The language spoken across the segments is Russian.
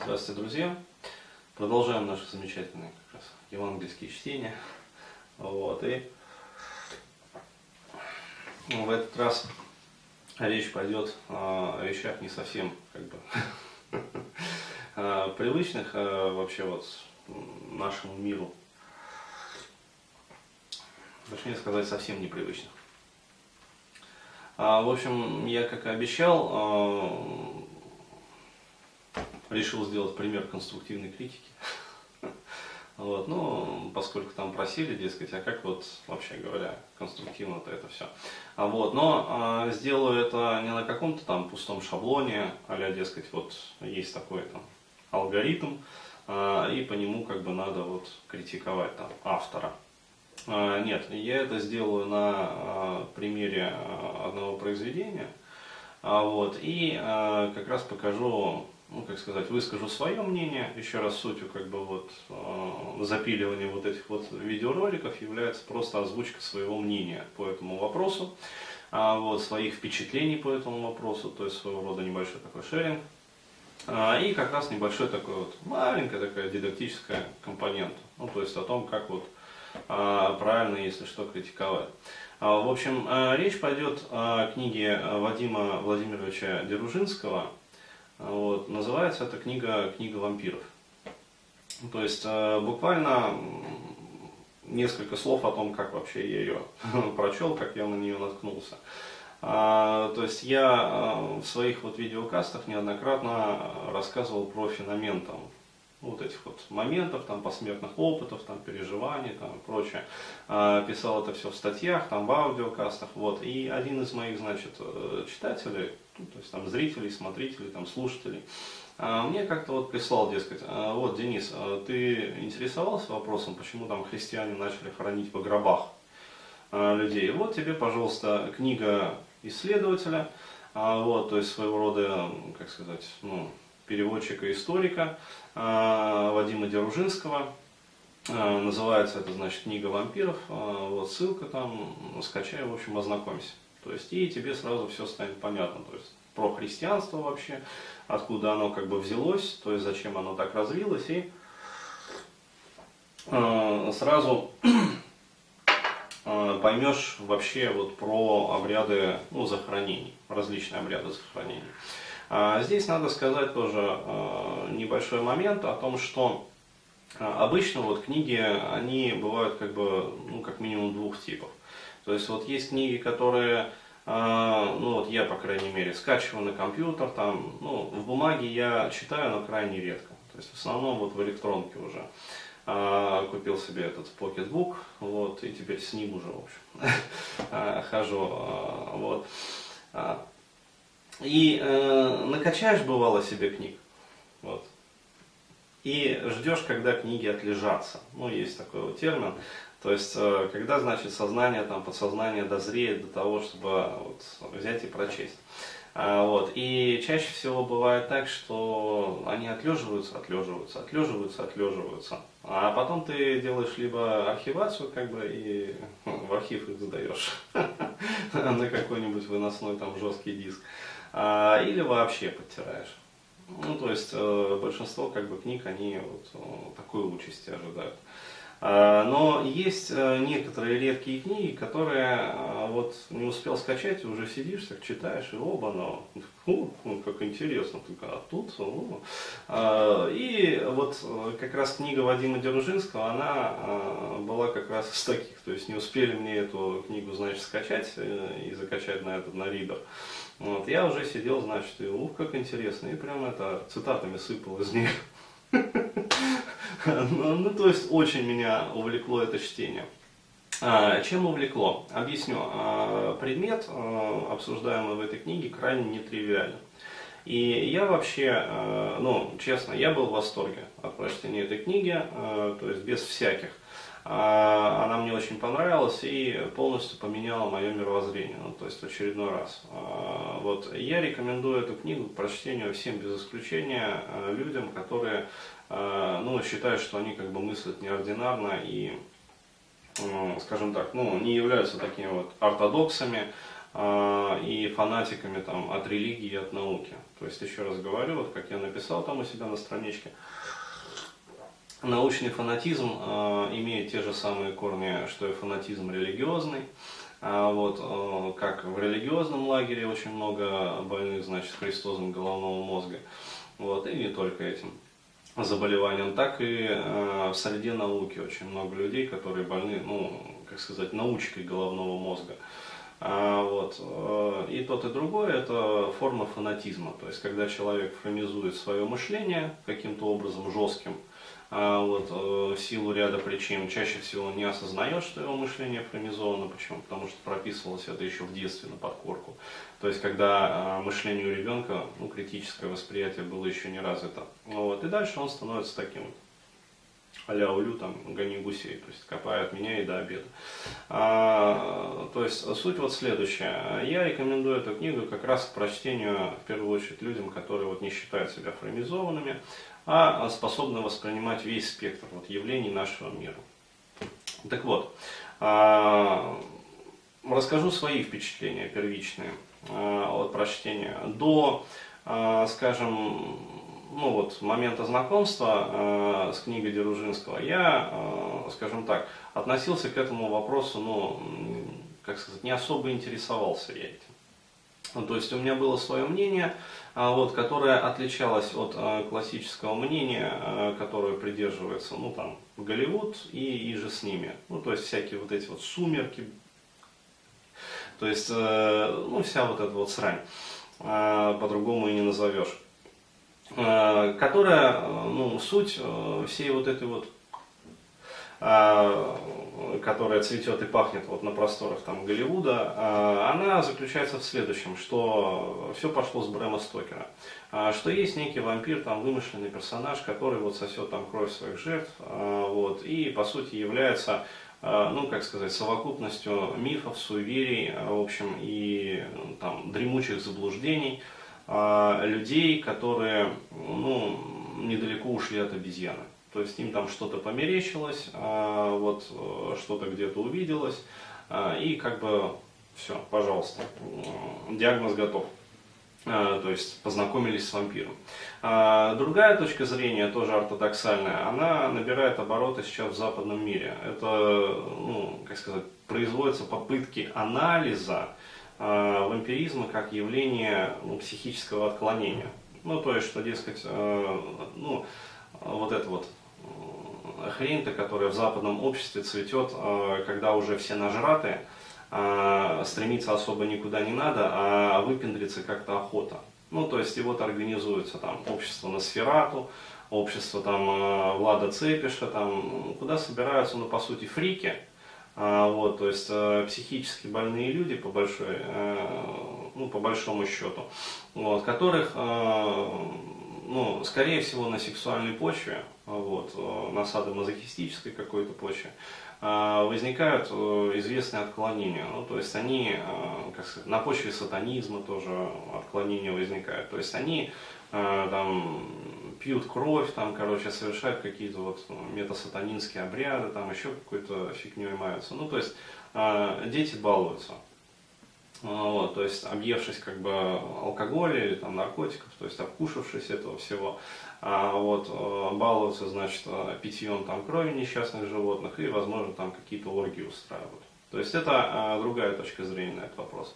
Здравствуйте, друзья! Продолжаем наши замечательные как раз евангельские чтения. Вот, и в этот раз речь пойдет о вещах не совсем как бы привычных а вообще вот нашему миру. Точнее сказать, совсем непривычных. А, в общем, я, как и обещал, а, решил сделать пример конструктивной критики. Вот, ну, поскольку там просили, дескать, а как вот, вообще говоря, конструктивно-то это все. А вот, но а, сделаю это не на каком-то там пустом шаблоне, а дескать, вот есть такой там алгоритм, а, и по нему как бы надо вот критиковать там автора. А, нет, я это сделаю на а, примере одного произведения, а, вот, и а, как раз покажу ну, как сказать, выскажу свое мнение. Еще раз сутью как бы вот э, запиливания вот этих вот видеороликов является просто озвучка своего мнения по этому вопросу, а, вот, своих впечатлений по этому вопросу, то есть своего рода небольшой такой шеринг. А, и как раз небольшой такой вот, маленькая такая дидактическая компонента, ну, то есть о том, как вот а, правильно, если что, критиковать. А, в общем, а, речь пойдет о книге Вадима Владимировича Деружинского вот, называется эта книга «Книга вампиров». То есть э, буквально несколько слов о том, как вообще я ее прочел, как я на нее наткнулся. А, то есть я э, в своих вот видеокастах неоднократно рассказывал про феномен там, вот этих вот моментов, там, посмертных опытов, там, переживаний, там, и прочее. А, писал это все в статьях, там, в аудиокастах, вот. И один из моих, значит, э, читателей, ну, то есть там зрителей, смотрителей, там, слушателей, а, мне как-то вот прислал, дескать, «А, вот, Денис, ты интересовался вопросом, почему там христиане начали хоронить по гробах людей? Вот тебе, пожалуйста, книга исследователя, вот, то есть своего рода, как сказать, ну, переводчика-историка а, Вадима Деружинского. А, называется это, значит, книга вампиров. А, вот ссылка там, скачай, в общем, ознакомься. То есть, и тебе сразу все станет понятно. То есть, про христианство вообще, откуда оно как бы взялось, то есть, зачем оно так развилось, и сразу поймешь вообще вот про обряды ну, захоронений, различные обряды захоронений. А здесь надо сказать тоже а, небольшой момент о том, что а, обычно вот книги, они бывают как бы, ну, как минимум двух типов. То есть вот есть книги, которые, ну вот я, по крайней мере, скачиваю на компьютер, там, ну, в бумаге я читаю, но крайне редко. То есть в основном вот в электронке уже. Купил себе этот покетбук, вот, и теперь с ним уже, в общем, хожу, вот. И э, накачаешь, бывало, себе книг. Вот. И ждешь, когда книги отлежатся. Ну, есть такой вот термин. То есть, э, когда, значит, сознание, там, подсознание дозреет до того, чтобы вот, взять и прочесть. А, вот. И чаще всего бывает так, что они отлеживаются, отлеживаются, отлеживаются, отлеживаются. А потом ты делаешь либо архивацию, как бы, и в архив их сдаешь на какой-нибудь выносной там жесткий диск. А, или вообще подтираешь. Ну, то есть э, большинство как бы книг, они вот э, такой участи ожидают. А, но есть э, некоторые редкие книги, которые вот не успел скачать, уже сидишь, так читаешь, и оба, но ну, как интересно, только а тут, ну. И вот как раз книга Вадима Деружинского, она была как раз из таких, то есть не успели мне эту книгу, значит, скачать и закачать на этот, на ридер. Вот, я уже сидел, значит, и ух, как интересно, и прям это цитатами сыпал из них. Ну, ну, то есть очень меня увлекло это чтение. А, чем увлекло? Объясню. А, предмет, а, обсуждаемый в этой книге, крайне нетривиален. И я вообще, ну, честно, я был в восторге от прочтения этой книги, то есть без всяких она мне очень понравилась и полностью поменяла мое мировоззрение, ну, то есть в очередной раз. Вот, я рекомендую эту книгу к прочтению всем без исключения людям, которые ну, считают, что они как бы мыслят неординарно и, скажем так, ну, не являются такими вот ортодоксами, а, и фанатиками там, от религии и от науки. То есть, еще раз говорю, вот как я написал там у себя на страничке, научный фанатизм э, имеет те же самые корни, что и фанатизм религиозный. Вот, э, как в религиозном лагере очень много больных, значит, христозом головного мозга. Вот, и не только этим заболеванием, так и э, в среде науки очень много людей, которые больны, ну, как сказать, научкой головного мозга. А, вот. Э, и тот, и другой это форма фанатизма. То есть, когда человек фронизует свое мышление каким-то образом жестким, вот, э, в силу ряда причин, чаще всего не осознает, что его мышление фронизовано. Почему? Потому что прописывалось это еще в детстве на подкорку. То есть, когда а, мышление у ребенка, ну, критическое восприятие было еще не развито. Вот, и дальше он становится таким а-ля там, гони гусей, то есть копают меня и до обеда. А, то есть суть вот следующая. Я рекомендую эту книгу как раз к прочтению, в первую очередь, людям, которые вот не считают себя фрамизованными, а способны воспринимать весь спектр вот, явлений нашего мира. Так вот, а, расскажу свои впечатления первичные а, от прочтения. До, а, скажем, ну вот, момента знакомства э, с книгой Деружинского, я, э, скажем так, относился к этому вопросу, ну, как сказать, не особо интересовался я этим. Ну, то есть у меня было свое мнение, э, вот, которое отличалось от э, классического мнения, э, которое придерживается, ну, там, Голливуд и, и же с ними. Ну, то есть всякие вот эти вот сумерки, то есть, э, ну, вся вот эта вот срань, э, по-другому и не назовешь. Э, которая, э, ну, суть э, всей вот этой вот, которая цветет и пахнет вот на просторах там Голливуда, она заключается в следующем, что все пошло с Брэма Стокера, что есть некий вампир, там вымышленный персонаж, который вот сосет там кровь своих жертв, вот, и по сути является ну, как сказать, совокупностью мифов, суеверий, в общем, и там дремучих заблуждений, а, людей, которые ну, недалеко ушли от обезьяны. То есть им там что-то померещилось, а, вот э, что-то где-то увиделось, а, и как бы все, пожалуйста, диагноз готов. То есть познакомились с вампиром. Другая точка зрения, тоже ортодоксальная, она набирает обороты сейчас в западном мире. Это, ну, как сказать, производятся попытки анализа э, вампиризма как явление ну, психического отклонения. Ну, то есть, что, дескать, э, ну, вот это вот э, хрень-то, которая в западном обществе цветет, э, когда уже все нажраты, э, стремиться особо никуда не надо, а выпендриться как-то охота. Ну, то есть, и вот организуется там общество на сферату, общество там э, Влада Цепиша, там, куда собираются, ну, по сути, фрики, а, вот, то есть э, психически больные люди, по, большой, э, ну, по большому счету, вот, которых, э, ну, скорее всего, на сексуальной почве, вот, на садомазохистической какой-то почве, возникают известные отклонения. Ну, то есть они, как сказать, на почве сатанизма тоже отклонения возникают. То есть они там пьют кровь, там, короче, совершают какие-то вот ну, метасатанинские обряды, там еще какой-то фигней маются. Ну, то есть э, дети балуются. А, вот, то есть объевшись как бы алкоголя или там наркотиков, то есть обкушавшись этого всего, а, вот, а, балуются, значит, питьем там крови несчастных животных и, возможно, там какие-то оргии устраивают. То есть это а, другая точка зрения на этот вопрос.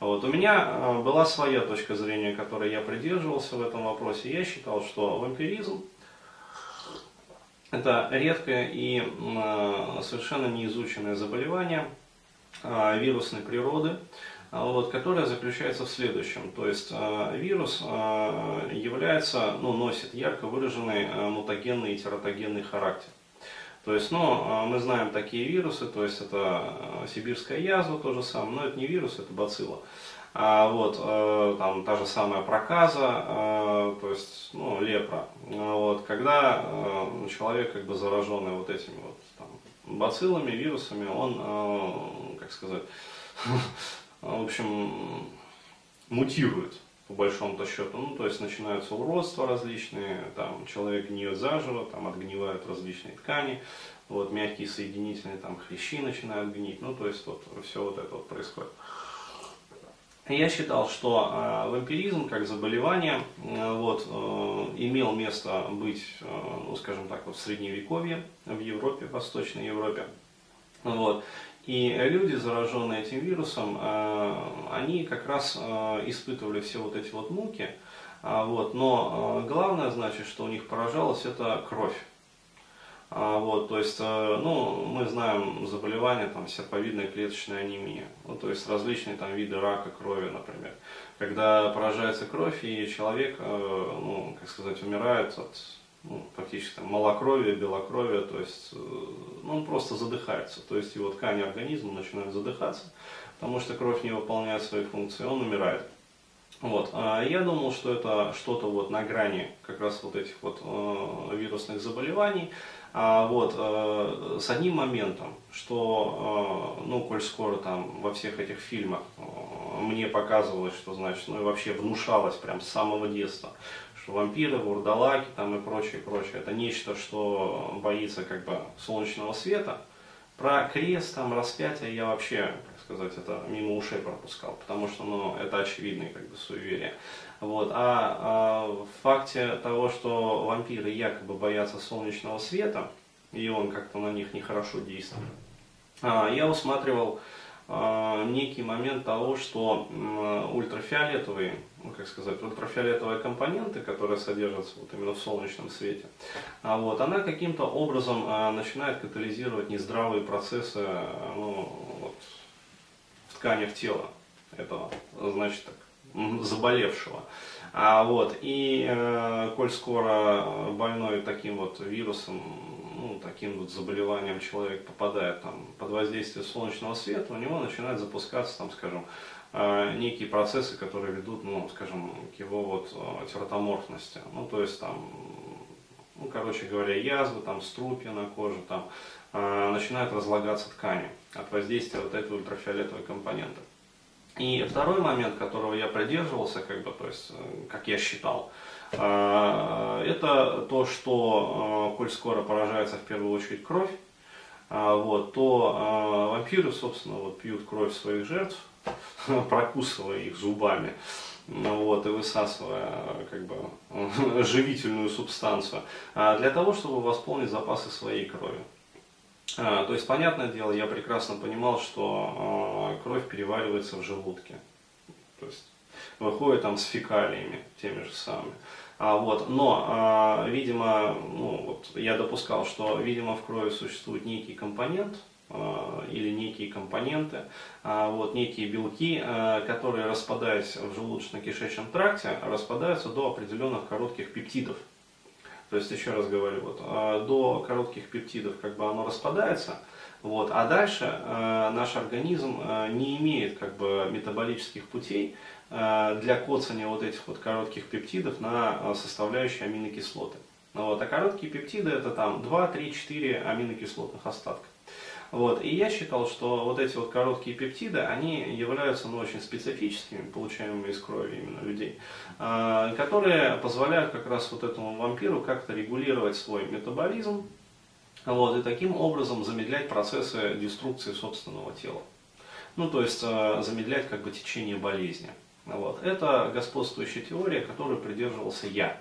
Вот. У меня а, была своя точка зрения, которой я придерживался в этом вопросе. Я считал, что вампиризм это редкое и а, совершенно неизученное заболевание а, вирусной природы, вот, которое заключается в следующем. То есть вирус является, ну, носит ярко выраженный мутагенный и тератогенный характер. То есть, ну, а, мы знаем такие вирусы, то есть это а, сибирская язва то же самое, но это не вирус, это бацилла. А, вот, э, там та же самая проказа, э, то есть, ну, лепра. Вот, когда э, человек, как бы зараженный вот этими вот там, бациллами, вирусами, он, как сказать, в общем, мутирует по большому-то счету. Ну, то есть начинаются уродства различные, там человек гниет заживо, там отгнивают различные ткани, вот мягкие соединительные, там хрящи начинают гнить, ну, то есть вот все вот это вот происходит. я считал, что э, вампиризм как заболевание э, вот, э, имел место быть, э, ну, скажем так, вот в средневековье, в Европе, в Восточной Европе. Вот. И люди, зараженные этим вирусом, э, они как раз э, испытывали все вот эти вот муки, а, вот, но э, главное, значит, что у них поражалось, это кровь. А, вот, то есть, ну, мы знаем заболевания, там, серповидная клеточная анемия, ну, то есть различные там виды рака крови, например. Когда поражается кровь, и человек, ну, как сказать, умирает от ну, фактически там, малокровия, белокровия, то есть ну, он просто задыхается, то есть его ткани организма начинают задыхаться, потому что кровь не выполняет свои функции, он умирает. Вот. А я думал, что это что-то вот на грани как раз вот этих вот э, вирусных заболеваний. А вот э, с одним моментом, что, э, ну, коль скоро там во всех этих фильмах э, мне показывалось, что, значит, ну и вообще внушалось прям с самого детства, что вампиры, вурдалаки там и прочее, прочее, это нечто, что боится как бы солнечного света. Про крест, там, распятие я вообще сказать, это мимо ушей пропускал, потому что ну, это очевидные как бы, суеверия. Вот. А, а факте того, что вампиры якобы боятся солнечного света, и он как-то на них нехорошо действует, а, я усматривал некий момент того, что ультрафиолетовые, ну, как сказать, ультрафиолетовые компоненты, которые содержатся вот именно в солнечном свете, а вот, она каким-то образом а, начинает катализировать нездравые процессы ну, вот, тканях тела этого, значит так, заболевшего. А вот, и э, коль скоро больной таким вот вирусом, таким вот заболеванием человек попадает там, под воздействие солнечного света, у него начинают запускаться, там, скажем, э, некие процессы, которые ведут, ну, скажем, к его вот э, тератоморфности. Ну, то есть там, ну, короче говоря, язвы, там, струпья на коже, там, э, начинают разлагаться ткани от воздействия вот этой ультрафиолетовой компоненты. И второй момент, которого я придерживался, как бы, то есть, как я считал, это то, что, э, коль скоро поражается в первую очередь кровь, вот, то вампиры, собственно, вот, пьют кровь своих жертв, прокусывая их зубами, ну вот, и высасывая как бы, живительную субстанцию, для того, чтобы восполнить запасы своей крови. То есть, понятное дело, я прекрасно понимал, что кровь переваривается в желудке. То есть, выходит там с фекалиями, теми же самыми. А, вот, но, а, видимо, ну, вот, я допускал, что, видимо, в крови существует некий компонент, а, или некие компоненты, а, вот, некие белки, а, которые, распадаясь в желудочно-кишечном тракте, распадаются до определенных коротких пептидов. То есть, еще раз говорю, вот, э, до коротких пептидов как бы оно распадается, вот, а дальше э, наш организм э, не имеет как бы метаболических путей э, для коцания вот этих вот коротких пептидов на э, составляющие аминокислоты. Вот, а короткие пептиды это там 2, 3, 4 аминокислотных остатка. Вот. И я считал, что вот эти вот короткие пептиды, они являются ну, очень специфическими, получаемыми из крови именно людей, а, которые позволяют как раз вот этому вампиру как-то регулировать свой метаболизм, вот, и таким образом замедлять процессы деструкции собственного тела. Ну, то есть а, замедлять как бы течение болезни. Вот. Это господствующая теория, которой придерживался я.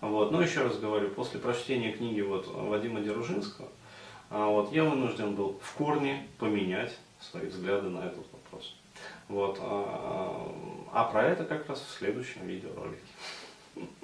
Вот. Но еще раз говорю, после прочтения книги вот Вадима Деружинского, а вот, я вынужден был в корне поменять свои взгляды на этот вопрос. Вот, а, а про это как раз в следующем видеоролике.